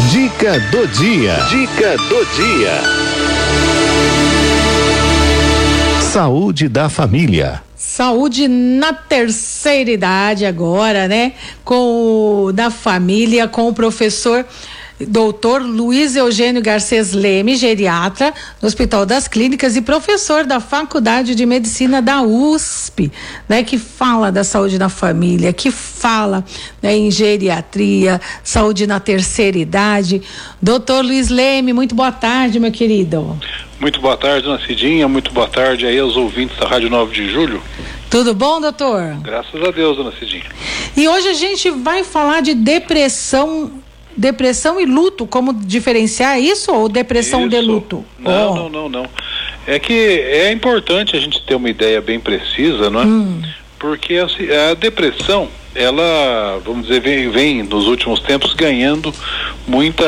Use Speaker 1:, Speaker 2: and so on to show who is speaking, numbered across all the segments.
Speaker 1: Dica do dia. Dica do dia. Saúde da família.
Speaker 2: Saúde na terceira idade agora, né? Com o, da família, com o professor doutor Luiz Eugênio Garcês Leme, geriatra, no Hospital das Clínicas e professor da Faculdade de Medicina da USP, né, que fala da saúde na família, que fala né, em geriatria, saúde na terceira idade. Doutor Luiz Leme, muito boa tarde, meu querido.
Speaker 3: Muito boa tarde, dona Cidinha, muito boa tarde aí aos ouvintes da Rádio 9 de Julho.
Speaker 2: Tudo bom, doutor?
Speaker 3: Graças a Deus, dona Cidinha.
Speaker 2: E hoje a gente vai falar de depressão depressão e luto, como diferenciar isso ou depressão
Speaker 3: isso.
Speaker 2: de luto?
Speaker 3: Não, oh. não, não, não. É que é importante a gente ter uma ideia bem precisa, não é? Hum. Porque a, a, depressão, ela, vamos dizer, vem, vem nos últimos tempos ganhando muita,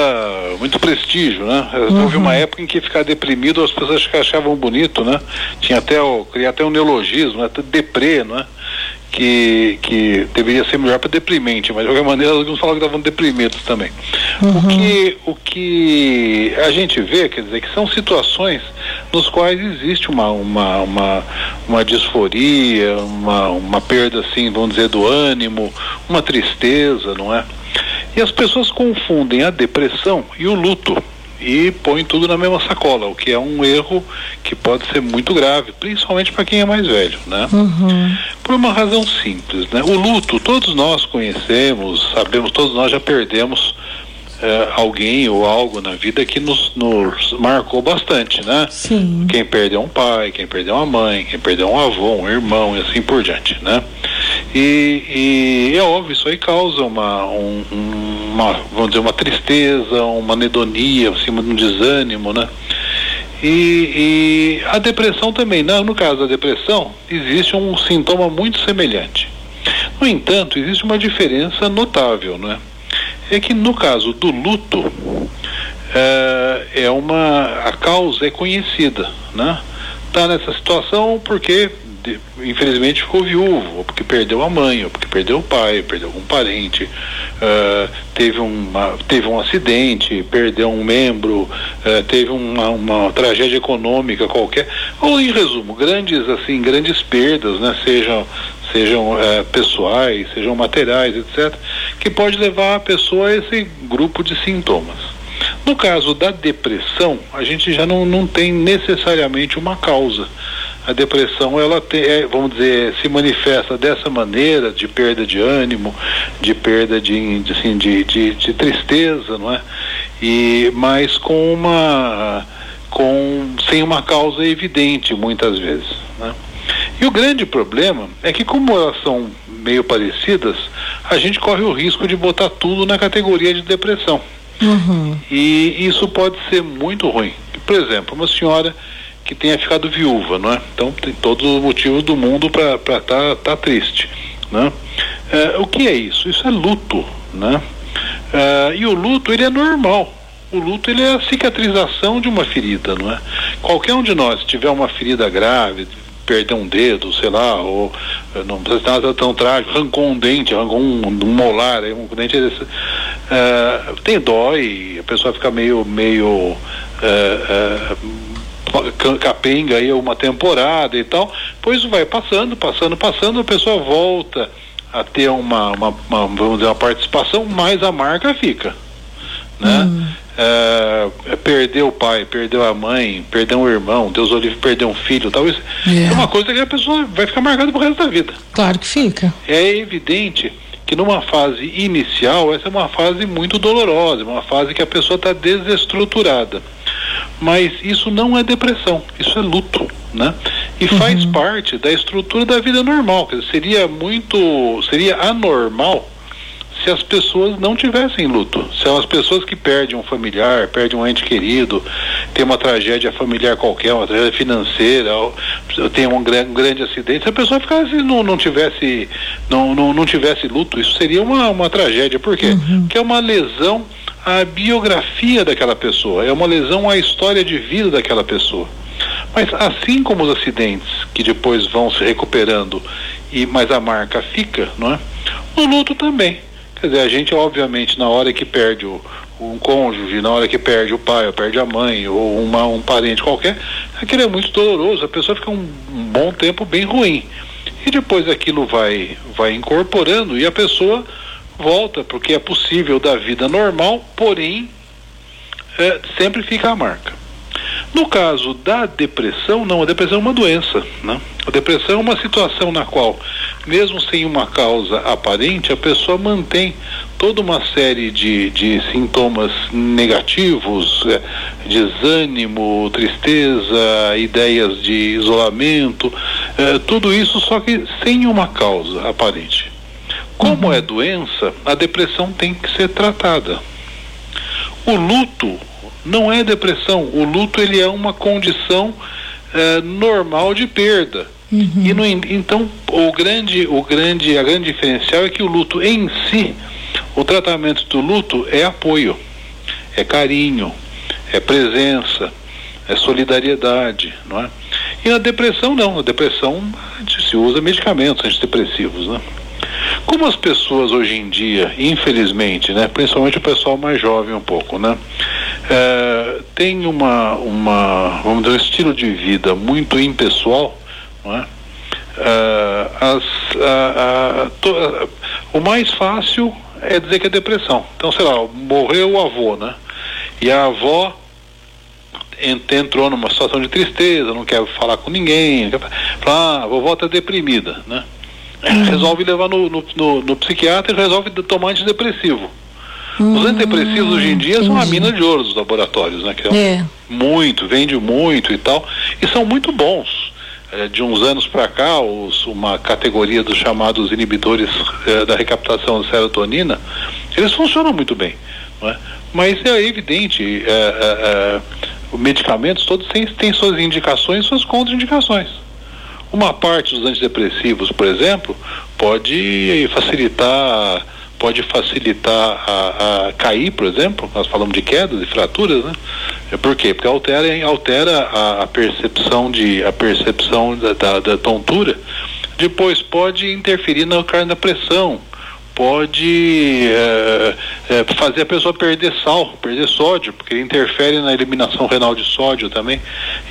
Speaker 3: muito prestígio, né? Uhum. Houve uma época em que ficar deprimido as pessoas achavam bonito, né? Tinha até o, queria até um neologismo, né? Deprê, não é? Que, que deveria ser melhor para deprimente, mas de qualquer maneira alguns falavam que estavam deprimidos também. Uhum. O, que, o que a gente vê, quer dizer, que são situações nos quais existe uma, uma, uma, uma disforia, uma, uma perda, assim, vamos dizer, do ânimo, uma tristeza, não é? E as pessoas confundem a depressão e o luto e põe tudo na mesma sacola, o que é um erro que pode ser muito grave, principalmente para quem é mais velho, né? Uhum. Por uma razão simples, né? O luto, todos nós conhecemos, sabemos, todos nós já perdemos é, alguém ou algo na vida que nos, nos marcou bastante, né?
Speaker 2: Sim.
Speaker 3: Quem perdeu um pai, quem perdeu uma mãe, quem perdeu um avô, um irmão e assim por diante, né? E, e é óbvio, isso aí causa uma, um, uma, vamos dizer, uma tristeza, uma anedonia, assim, um desânimo, né? E, e a depressão também, no, no caso da depressão, existe um sintoma muito semelhante. No entanto, existe uma diferença notável, não é? é que no caso do luto é, é uma a causa é conhecida, né? Tá nessa situação porque infelizmente ficou viúvo, ou porque perdeu a mãe, ou porque perdeu o pai, perdeu algum parente, uh, teve, uma, teve um acidente, perdeu um membro, uh, teve uma, uma, tragédia econômica qualquer, ou em resumo, grandes assim, grandes perdas, né? Sejam sejam uh, pessoais, sejam materiais, etc que pode levar a pessoa a esse grupo de sintomas. No caso da depressão, a gente já não, não tem necessariamente uma causa. A depressão, ela tem, é, vamos dizer, se manifesta dessa maneira, de perda de ânimo, de perda de, de, assim, de, de, de tristeza, não é? E, mas com uma, com, sem uma causa evidente, muitas vezes, né? E o grande problema é que, como elas são meio parecidas, a gente corre o risco de botar tudo na categoria de depressão. Uhum. E isso pode ser muito ruim. Por exemplo, uma senhora que tenha ficado viúva, não é? Então tem todos os motivos do mundo para estar tá, tá triste, né? É, o que é isso? Isso é luto, né? É, e o luto ele é normal. O luto ele é a cicatrização de uma ferida, não é? Qualquer um de nós tiver uma ferida grave, perder um dedo, sei lá, ou eh, não precisa ser nada tão trágico, arrancou um dente, arrancou um, um molar, um dente desse, uh, tem dói, a pessoa fica meio, meio uh, capenga aí uma temporada e tal, pois vai passando, passando, passando, a pessoa volta a ter uma, uma, uma vamos dizer, uma participação, mas a marca fica, né? Hum é, é, perdeu o pai, perdeu a mãe, perdeu um irmão, Deus o livre, perdeu um filho, talvez é. é uma coisa que a pessoa vai ficar marcada pro resto da vida.
Speaker 2: Claro que fica.
Speaker 3: É evidente que numa fase inicial essa é uma fase muito dolorosa, uma fase que a pessoa está desestruturada. Mas isso não é depressão, isso é luto, né? E uhum. faz parte da estrutura da vida normal. Dizer, seria muito, seria anormal se as pessoas não tivessem luto. Se as pessoas que perdem um familiar, perdem um ente querido, tem uma tragédia familiar qualquer, uma tragédia financeira, tem um, grande, um grande acidente, se a pessoa ficasse, não, não tivesse não, não, não tivesse luto, isso seria uma, uma tragédia. Por quê? Uhum. Porque é uma lesão à biografia daquela pessoa, é uma lesão à história de vida daquela pessoa. Mas assim como os acidentes que depois vão se recuperando e mas a marca fica, não é? O luto também. Quer dizer, a gente, obviamente, na hora que perde o, um cônjuge, na hora que perde o pai, ou perde a mãe, ou uma, um parente qualquer, aquilo é muito doloroso, a pessoa fica um, um bom tempo bem ruim. E depois aquilo vai, vai incorporando e a pessoa volta, porque é possível da vida normal, porém é, sempre fica a marca. No caso da depressão, não, a depressão é uma doença. Né? A depressão é uma situação na qual, mesmo sem uma causa aparente, a pessoa mantém toda uma série de, de sintomas negativos, é, desânimo, tristeza, ideias de isolamento, é, tudo isso só que sem uma causa aparente. Como é doença, a depressão tem que ser tratada. O luto não é depressão. O luto ele é uma condição é, normal de perda. Uhum. E no, então o grande, o grande, a grande diferencial é que o luto em si, o tratamento do luto é apoio, é carinho, é presença, é solidariedade, não é? E a depressão não, a depressão se usa medicamentos antidepressivos, né? Como as pessoas hoje em dia, infelizmente, né, principalmente o pessoal mais jovem um pouco, né, é, tem uma, uma, vamos dizer, um estilo de vida muito impessoal, não é? As, a, a, to, o mais fácil é dizer que é depressão. Então, sei lá, morreu o avô, né? E a avó entrou numa situação de tristeza, não quer falar com ninguém, ah, a vovó está deprimida, né? Uhum. Resolve levar no, no, no, no psiquiatra e resolve tomar antidepressivo. Uhum. Os antidepressivos hoje em dia são a mina de ouro dos laboratórios, né? Que é, é. muito, vende muito e tal, e são muito bons. É, de uns anos para cá, os, uma categoria dos chamados inibidores é, da recaptação de serotonina, eles funcionam muito bem. É? Mas é evidente, é, é, é, medicamentos todos têm, têm suas indicações e suas contraindicações. Uma parte dos antidepressivos, por exemplo, pode facilitar pode facilitar a, a, cair, por exemplo, nós falamos de quedas e fraturas, né? É por quê? Porque altera, altera a, a percepção de a percepção da, da, da, tontura. Depois pode interferir na, na pressão, pode é, é, fazer a pessoa perder sal, perder sódio, porque interfere na eliminação renal de sódio também.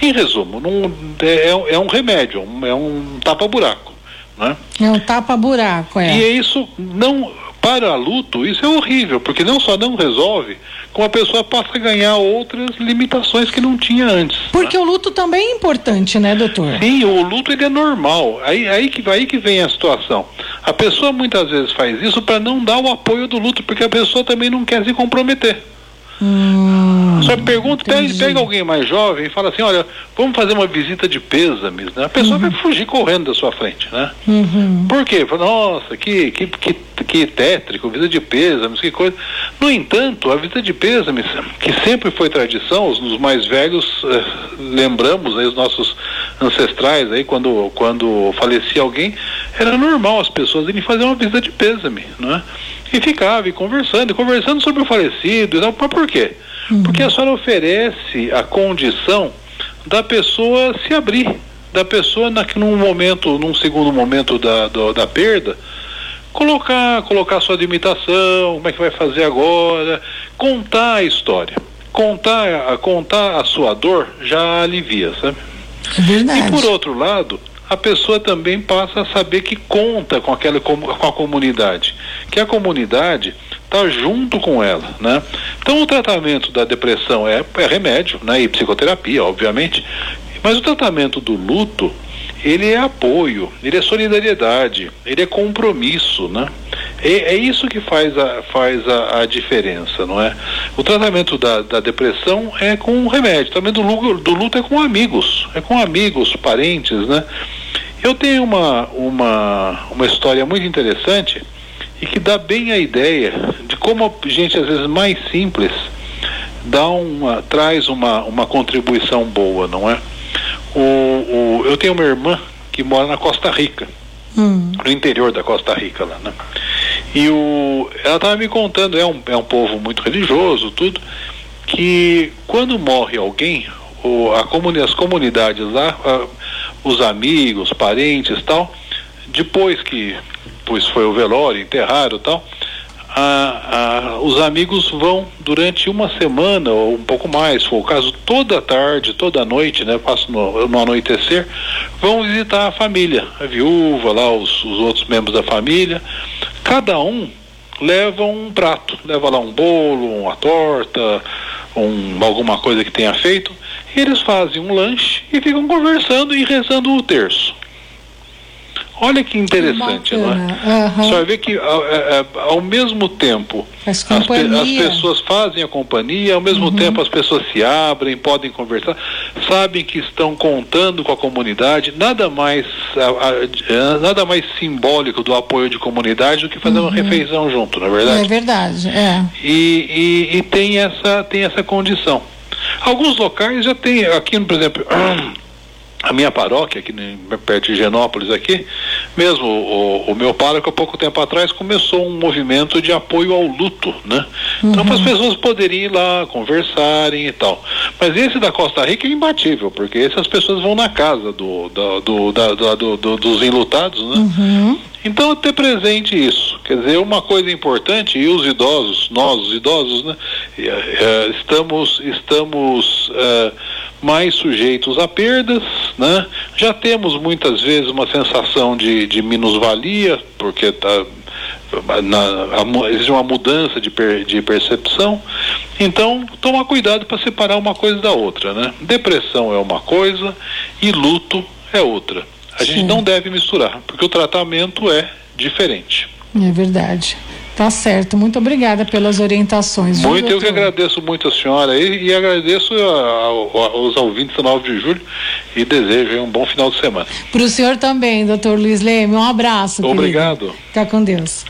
Speaker 3: Em resumo, não, é, é um remédio, é um tapa-buraco. Né?
Speaker 2: É um tapa-buraco, é.
Speaker 3: E é isso não para luto, isso é horrível, porque não só não resolve, como a pessoa passa a ganhar outras limitações que não tinha antes.
Speaker 2: Porque né? o luto também é importante, né, doutor?
Speaker 3: Sim, o luto ele é normal. Aí, aí, que, aí que vem a situação. A pessoa muitas vezes faz isso para não dar o apoio do luto, porque a pessoa também não quer se comprometer. Hum, Só pergunta, pega, pega, alguém mais jovem e fala assim, olha, vamos fazer uma visita de pêsames, né? A pessoa uhum. vai fugir correndo da sua frente, né? Uhum. Por quê? Nossa, que, que, que, que tétrico, visita de pêsames, que coisa. No entanto, a visita de pêsames, que sempre foi tradição, os, os mais velhos eh, lembramos aí, os nossos ancestrais aí, quando, quando falecia alguém, era normal as pessoas irem fazer uma visita de pêsame, não é? E ficava e conversando, e conversando sobre o falecido. Mas por quê? Uhum. Porque a senhora oferece a condição da pessoa se abrir, da pessoa na, num momento, num segundo momento da, do, da perda, colocar, colocar sua limitação, como é que vai fazer agora, contar a história. Contar, contar a sua dor já alivia, sabe?
Speaker 2: É verdade.
Speaker 3: E por outro lado, a pessoa também passa a saber que conta com aquela com a comunidade, que a comunidade está junto com ela, né? Então o tratamento da depressão é, é remédio, né? E psicoterapia, obviamente, mas o tratamento do luto ele é apoio, ele é solidariedade, ele é compromisso, né? É, é isso que faz, a, faz a, a, diferença, não é? O tratamento da, da depressão é com remédio, tratamento do do luto é com amigos, é com amigos, parentes, né? Eu tenho uma, uma, uma história muito interessante e que dá bem a ideia de como a gente, às vezes, mais simples, dá uma, traz uma, uma contribuição boa, não é? O, o, eu tenho uma irmã que mora na Costa Rica, hum. no interior da Costa Rica lá, né? E o, ela estava me contando, é um, é um povo muito religioso, tudo, que quando morre alguém, o, a comuni as comunidades lá, a, os amigos, parentes tal, depois que pois foi o velório, enterraram tal, a, a, os amigos vão durante uma semana ou um pouco mais, for o caso, toda tarde, toda noite, né? Passo no, no anoitecer, vão visitar a família, a viúva, lá os, os outros membros da família. Cada um leva um prato, leva lá um bolo, uma torta, um, alguma coisa que tenha feito. Eles fazem um lanche e ficam conversando e rezando o terço. Olha que interessante, que não é? Uhum. Você vai ver que ao, é, é, ao mesmo tempo as, as, pessoas fazem a companhia, ao mesmo uhum. tempo as pessoas se abrem, podem conversar, sabem que estão contando com a comunidade, nada mais a, a, nada mais simbólico do apoio de comunidade do que fazer uhum. uma refeição junto, não é verdade?
Speaker 2: É verdade, é.
Speaker 3: E, e, e tem essa tem essa condição. Alguns locais já tem, aqui, por exemplo, a minha paróquia, aqui perto de Genópolis aqui, mesmo o, o, meu pároco, há pouco tempo atrás, começou um movimento de apoio ao luto, né? Então, uhum. Então as pessoas poderiam ir lá, conversarem e tal. Mas esse da Costa Rica é imbatível, porque essas pessoas vão na casa do, do, do, da, do, do dos enlutados, né? Uhum. Então, ter presente isso. Quer dizer, uma coisa importante, e os idosos, nós, os idosos, né, é, é, estamos, estamos é, mais sujeitos a perdas, né? Já temos muitas vezes uma sensação de, de minusvalia, porque tá, na, existe uma mudança de, per, de percepção. Então, tomar cuidado para separar uma coisa da outra, né? Depressão é uma coisa e luto é outra. A Sim. gente não deve misturar, porque o tratamento é diferente.
Speaker 2: É verdade. Tá certo. Muito obrigada pelas orientações.
Speaker 3: Muito, eu que agradeço muito a senhora e, e agradeço aos ouvintes do 9 de julho e desejo um bom final de semana.
Speaker 2: Para o senhor também, doutor Luiz Leme. Um abraço.
Speaker 3: Obrigado.
Speaker 2: Querido. Fica com Deus.